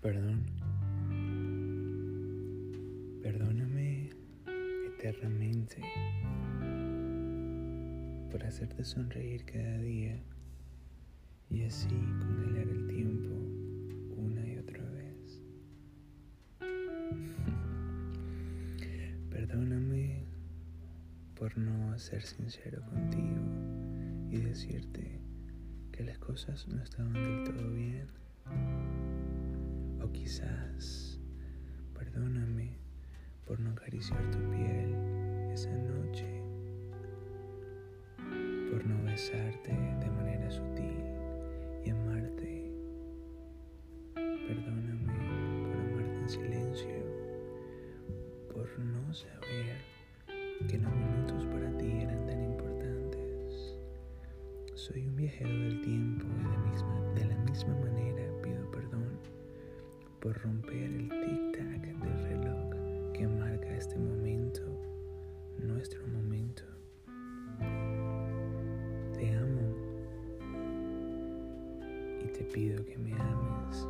Perdón. Perdóname eternamente por hacerte sonreír cada día y así congelar el tiempo una y otra vez. Perdóname por no ser sincero contigo y decirte que las cosas no estaban del todo bien Quizás perdóname por no acariciar tu piel esa noche, por no besarte de manera sutil y amarte. Perdóname por amarte en silencio, por no saber que los minutos para ti eran tan importantes. Soy un viajero del tiempo y de, misma, de por romper el tic-tac del reloj que marca este momento, nuestro momento. Te amo y te pido que me ames